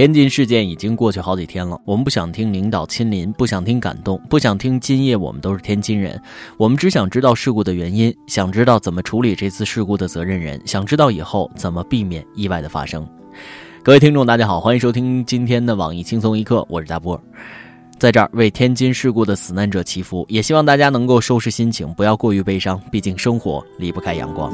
天津事件已经过去好几天了，我们不想听领导亲临，不想听感动，不想听今夜我们都是天津人，我们只想知道事故的原因，想知道怎么处理这次事故的责任人，想知道以后怎么避免意外的发生。各位听众，大家好，欢迎收听今天的网易轻松一刻，我是大波，在这儿为天津事故的死难者祈福，也希望大家能够收拾心情，不要过于悲伤，毕竟生活离不开阳光。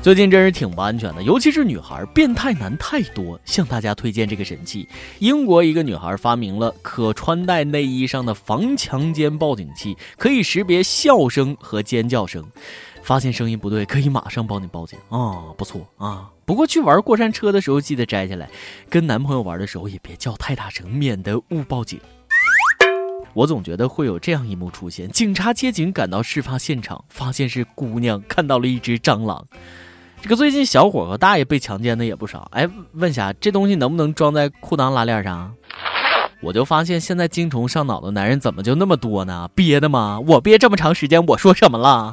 最近真是挺不安全的，尤其是女孩，变态男太多。向大家推荐这个神器：英国一个女孩发明了可穿戴内衣上的防强奸报警器，可以识别笑声和尖叫声，发现声音不对，可以马上帮你报警啊，不错啊。不过去玩过山车的时候记得摘下来，跟男朋友玩的时候也别叫太大声，免得误报警。我总觉得会有这样一幕出现：警察接警赶到事发现场，发现是姑娘看到了一只蟑螂。这个最近小伙和大爷被强奸的也不少，哎，问下这东西能不能装在裤裆拉链上？我就发现现在精虫上脑的男人怎么就那么多呢？憋的吗？我憋这么长时间，我说什么了？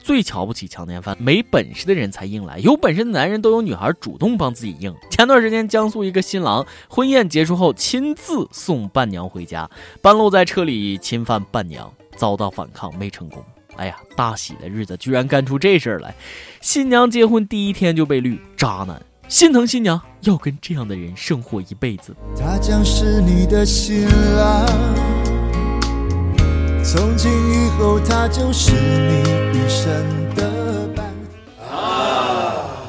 最瞧不起强奸犯，没本事的人才硬来，有本事的男人都有女孩主动帮自己硬。前段时间江苏一个新郎婚宴结束后亲自送伴娘回家，半路在车里侵犯伴娘，遭到反抗没成功。哎呀，大喜的日子居然干出这事儿来！新娘结婚第一天就被绿，渣男心疼新娘，要跟这样的人生活一辈子。他将是你的新郎，从今以后他就是你一生的伴。啊！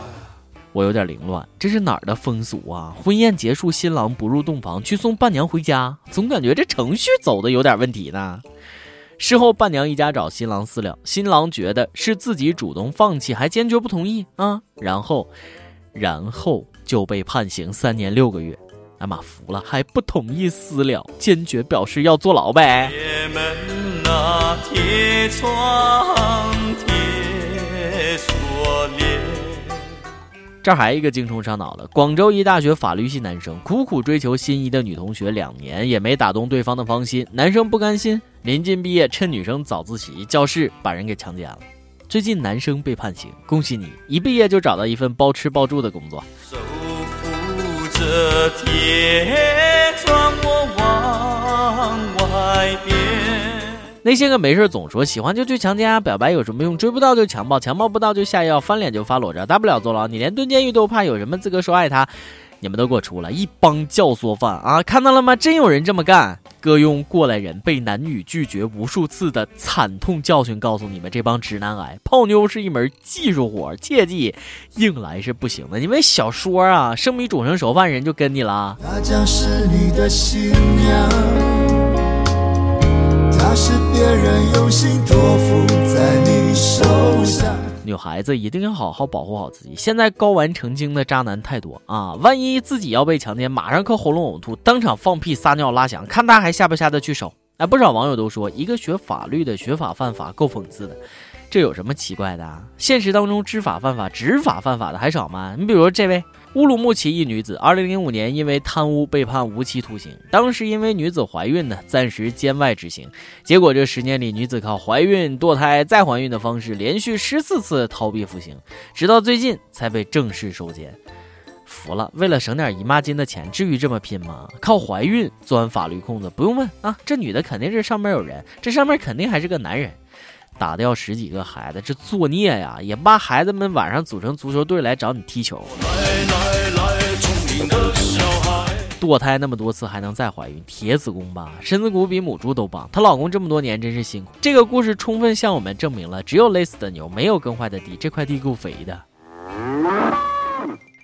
我有点凌乱，这是哪儿的风俗啊？婚宴结束，新郎不入洞房，去送伴娘回家，总感觉这程序走的有点问题呢。事后，伴娘一家找新郎私了，新郎觉得是自己主动放弃，还坚决不同意啊，然后，然后就被判刑三年六个月。哎妈，服了，还不同意私了，坚决表示要坐牢呗。铁门啊，铁窗，铁锁。这还一个精虫上脑的，广州一大学法律系男生苦苦追求心仪的女同学两年也没打动对方的芳心，男生不甘心，临近毕业趁女生早自习教室把人给强奸了。最近男生被判刑，恭喜你，一毕业就找到一份包吃包住的工作。守护着铁窗，我往外边。那些个没事总说喜欢就去强奸啊，表白有什么用？追不到就强暴，强暴不到就下药，翻脸就发裸照，大不了坐牢。你连蹲监狱都怕，有什么资格说爱他？你们都给我出来！一帮教唆犯啊！看到了吗？真有人这么干！哥用过来人被男女拒绝无数次的惨痛教训告诉你们，这帮直男癌，泡妞是一门技术活，切记硬来是不行的。因为小说啊，生米煮成熟饭，人就跟你了。她将是你的新娘。是别人用心托付在你手上。女孩子一定要好好保护好自己。现在睾丸成精的渣男太多啊！万一自己要被强奸，马上靠喉咙呕吐，当场放屁撒尿拉响，看他还下不下得去手。哎，不少网友都说，一个学法律的学法犯法，够讽刺的。这有什么奇怪的？现实当中知法犯法、执法犯法的还少吗？你比如这位乌鲁木齐一女子，二零零五年因为贪污被判无期徒刑。当时因为女子怀孕呢，暂时监外执行。结果这十年里，女子靠怀孕、堕胎再怀孕的方式，连续十四次逃避服刑，直到最近才被正式收监。服了，为了省点姨妈巾的钱，至于这么拼吗？靠怀孕钻法律空子，不用问啊，这女的肯定是上面有人，这上面肯定还是个男人。打掉十几个孩子，这作孽呀！也怕孩子们晚上组成足球队来找你踢球。堕胎那么多次还能再怀孕，铁子宫吧，身子骨比母猪都棒。她老公这么多年真是辛苦。这个故事充分向我们证明了，只有累死的牛，没有耕坏的地。这块地够肥的。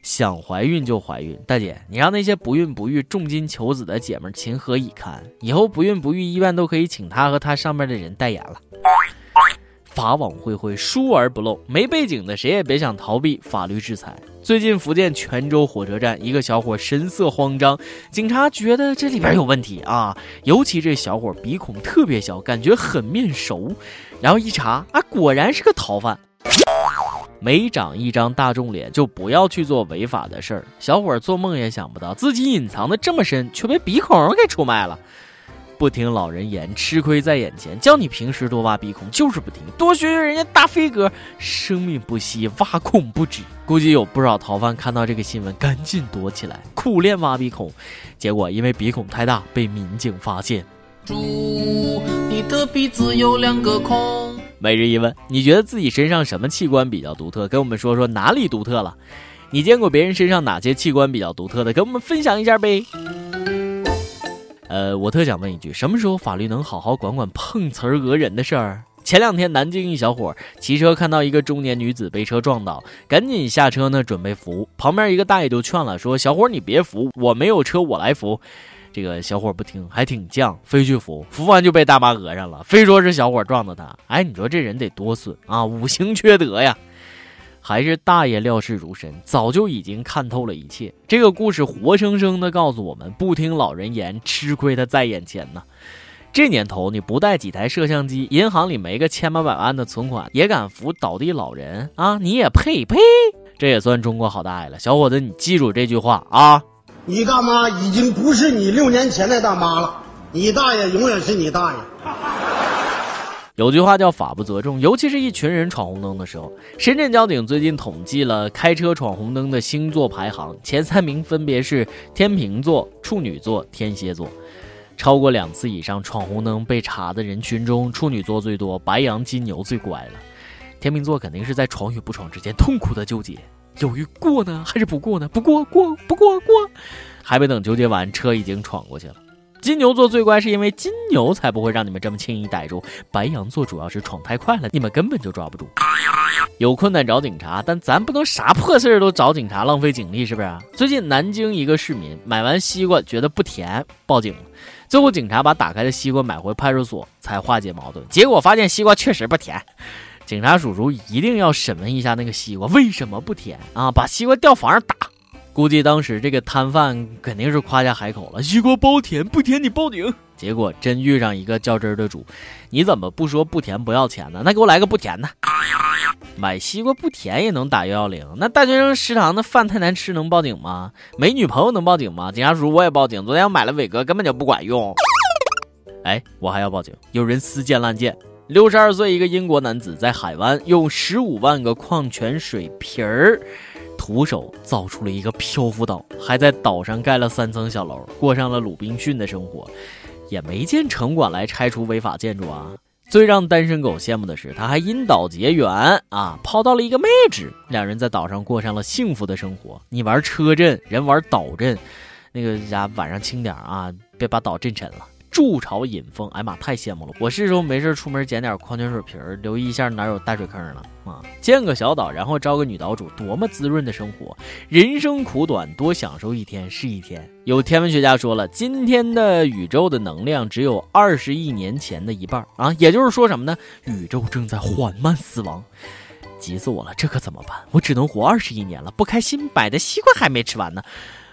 想怀孕就怀孕，大姐，你让那些不孕不育、重金求子的姐们情何以堪？以后不孕不育医院都可以请她和她上面的人代言了。法网恢恢，疏而不漏。没背景的谁也别想逃避法律制裁。最近福建泉州火车站，一个小伙神色慌张，警察觉得这里边有问题啊。尤其这小伙鼻孔特别小，感觉很面熟。然后一查啊，果然是个逃犯。没长一张大众脸，就不要去做违法的事儿。小伙做梦也想不到，自己隐藏的这么深，却被鼻孔给出卖了。不听老人言，吃亏在眼前。叫你平时多挖鼻孔，就是不听。多学学人家大飞哥，生命不息，挖孔不止。估计有不少逃犯看到这个新闻，赶紧躲起来，苦练挖鼻孔。结果因为鼻孔太大，被民警发现。猪，你的鼻子有两个孔。每日一问：你觉得自己身上什么器官比较独特？跟我们说说哪里独特了？你见过别人身上哪些器官比较独特的？跟我们分享一下呗。呃，我特想问一句，什么时候法律能好好管管碰瓷儿讹人的事儿？前两天南京一小伙骑车看到一个中年女子被车撞倒，赶紧下车呢准备扶，旁边一个大爷就劝了，说：“小伙你别扶，我没有车，我来扶。”这个小伙不听，还挺犟，非去扶，扶完就被大妈讹上了，非说是小伙撞的他。哎，你说这人得多损啊，五行缺德呀！还是大爷料事如神，早就已经看透了一切。这个故事活生生的告诉我们：不听老人言，吃亏的在眼前呢。这年头，你不带几台摄像机，银行里没个千八百万的存款，也敢扶倒地老人啊？你也配呸！这也算中国好大爷了，小伙子，你记住这句话啊！你大妈已经不是你六年前的大妈了，你大爷永远是你大爷。有句话叫法不责众，尤其是一群人闯红灯的时候。深圳交警最近统计了开车闯红灯的星座排行，前三名分别是天秤座、处女座、天蝎座。超过两次以上闯红灯被查的人群中，处女座最多，白羊、金牛最乖了。天秤座肯定是在闯与不闯之间痛苦的纠结，犹豫过呢还是不过呢？不过过不过过，还没等纠结完，车已经闯过去了。金牛座最乖，是因为金牛才不会让你们这么轻易逮住。白羊座主要是闯太快了，你们根本就抓不住。有困难找警察，但咱不能啥破事儿都找警察，浪费警力，是不是？最近南京一个市民买完西瓜觉得不甜，报警了。最后警察把打开的西瓜买回派出所，才化解矛盾。结果发现西瓜确实不甜。警察叔叔一定要审问一下那个西瓜为什么不甜啊？把西瓜掉房上打。估计当时这个摊贩肯定是夸下海口了，西瓜包甜，不甜你报警。结果真遇上一个较真的主，你怎么不说不甜不要钱呢？那给我来个不甜的。买西瓜不甜也能打幺幺零？那大学生食堂的饭太难吃能报警吗？没女朋友能报警吗？警察叔叔我也报警，昨天我买了伟哥根本就不管用。哎，我还要报警，有人私建滥建。六十二岁一个英国男子在海湾用十五万个矿泉水瓶儿。徒手造出了一个漂浮岛，还在岛上盖了三层小楼，过上了鲁滨逊的生活，也没见城管来拆除违法建筑啊！最让单身狗羡慕的是，他还因岛结缘啊，泡到了一个妹纸，两人在岛上过上了幸福的生活。你玩车震，人玩岛震，那个家晚上轻点啊，别把岛震沉了。筑巢引凤，哎妈，太羡慕了！我是时候没事出门捡点矿泉水瓶儿，留意一下哪有大水坑了啊！建个小岛，然后招个女岛主，多么滋润的生活！人生苦短，多享受一天是一天。有天文学家说了，今天的宇宙的能量只有二十亿年前的一半啊！也就是说什么呢？宇宙正在缓慢死亡，急死我了！这可怎么办？我只能活二十亿年了，不开心，买的西瓜还没吃完呢。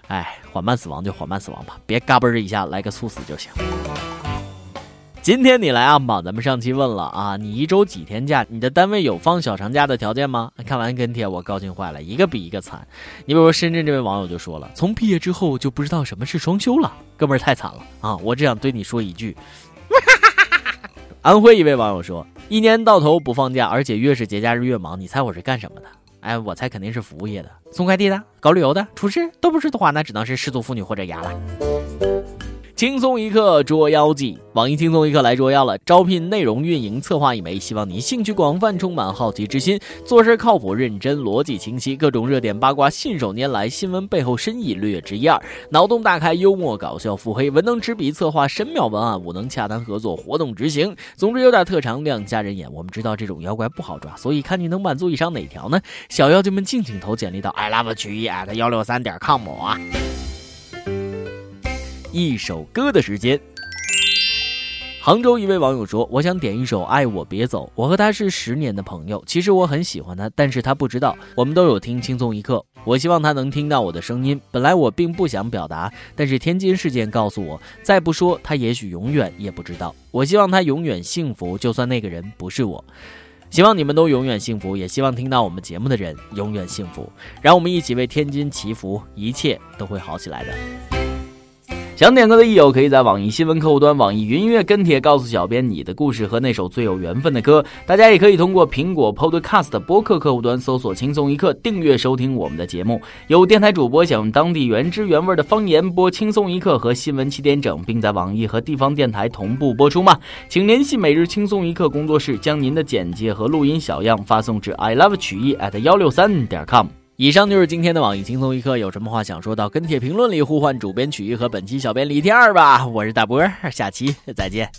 哎，缓慢死亡就缓慢死亡吧，别嘎嘣儿一下来个猝死就行。今天你来啊嘛？咱们上期问了啊，你一周几天假？你的单位有放小长假的条件吗？看完跟帖我高兴坏了，一个比一个惨。你比如深圳这位网友就说了，从毕业之后就不知道什么是双休了，哥们儿太惨了啊！我只想对你说一句，安徽一位网友说，一年到头不放假，而且越是节假日越忙，你猜我是干什么的？哎，我猜肯定是服务业的，送快递的，搞旅游的，厨师都不是的话，那只能是失足妇女或者牙了。轻松一刻捉妖记，网易轻松一刻来捉妖了。招聘内容运营策划一枚，希望你兴趣广泛，充满好奇之心，做事靠谱认真，逻辑清晰，各种热点八卦信手拈来，新闻背后深意略知一二，脑洞大开，幽默搞笑，腹黑，文能执笔策划神妙文案，武能洽谈合作，活动执行。总之有点特长，亮瞎人眼。我们知道这种妖怪不好抓，所以看你能满足以上哪条呢？小妖精们敬请投简历到 i love 曲艺 at 幺六三点 com 啊。一首歌的时间。杭州一位网友说：“我想点一首《爱我别走》，我和他是十年的朋友，其实我很喜欢他，但是他不知道。我们都有听轻松一刻，我希望他能听到我的声音。本来我并不想表达，但是天津事件告诉我，再不说他也许永远也不知道。我希望他永远幸福，就算那个人不是我。希望你们都永远幸福，也希望听到我们节目的人永远幸福。让我们一起为天津祈福，一切都会好起来的。”想点歌的益友可以在网易新闻客户端、网易云音乐跟帖告诉小编你的故事和那首最有缘分的歌。大家也可以通过苹果 Podcast 播客客户端搜索“轻松一刻”，订阅收听我们的节目。有电台主播想用当地原汁原味的方言播《轻松一刻》和新闻七点整，并在网易和地方电台同步播出吗？请联系每日轻松一刻工作室，将您的简介和录音小样发送至 i love 曲艺 at 幺六三点 com。以上就是今天的网易轻松一刻，有什么话想说到跟帖评论里呼唤主编曲艺和本期小编李天二吧，我是大波，下期再见。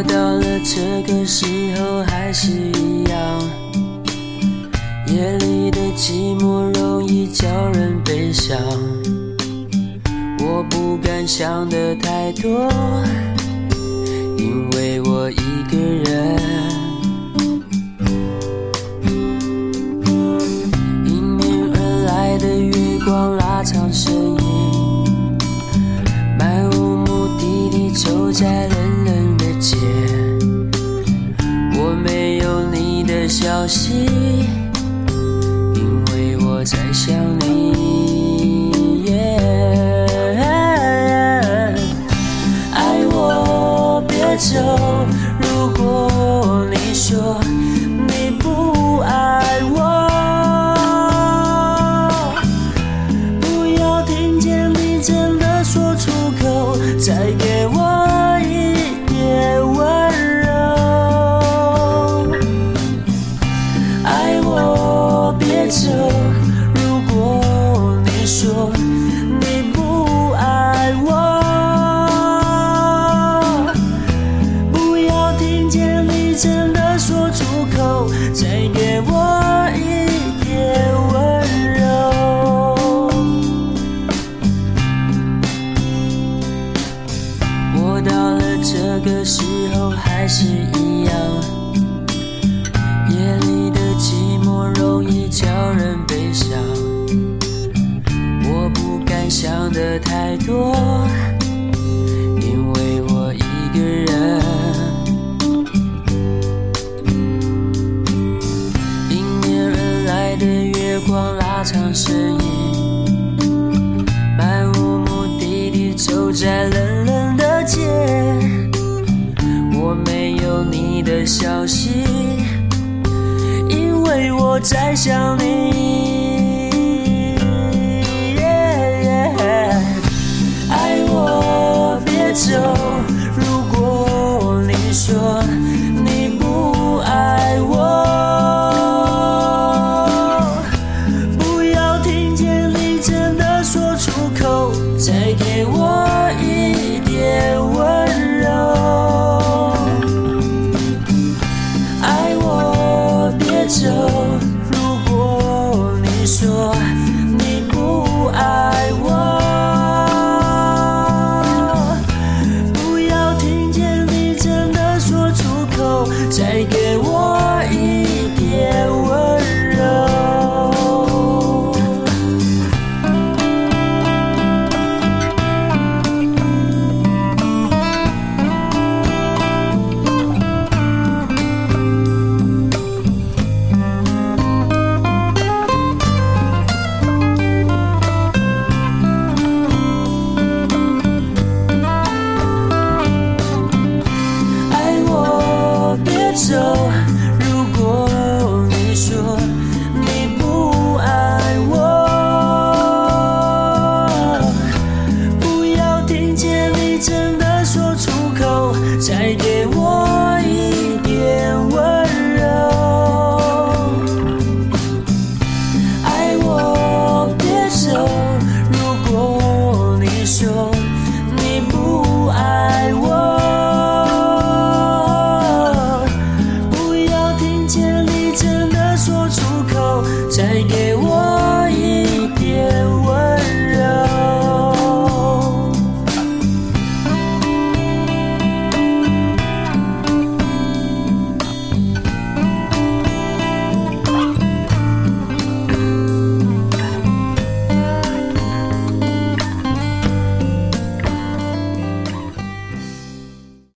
到了这个时候还是一样，夜里的寂寞容易叫人悲伤。我不敢想的太多，因为我一个人。可惜，因为我在想你。爱我别走，如果你说你不爱我。不要听见你真的说出口，再给。到了这个时候还是一样。夜里的寂寞容易叫人悲伤我不敢想的太多因为我一个人迎面而来的月光拉长身影的消息，因为我在想你。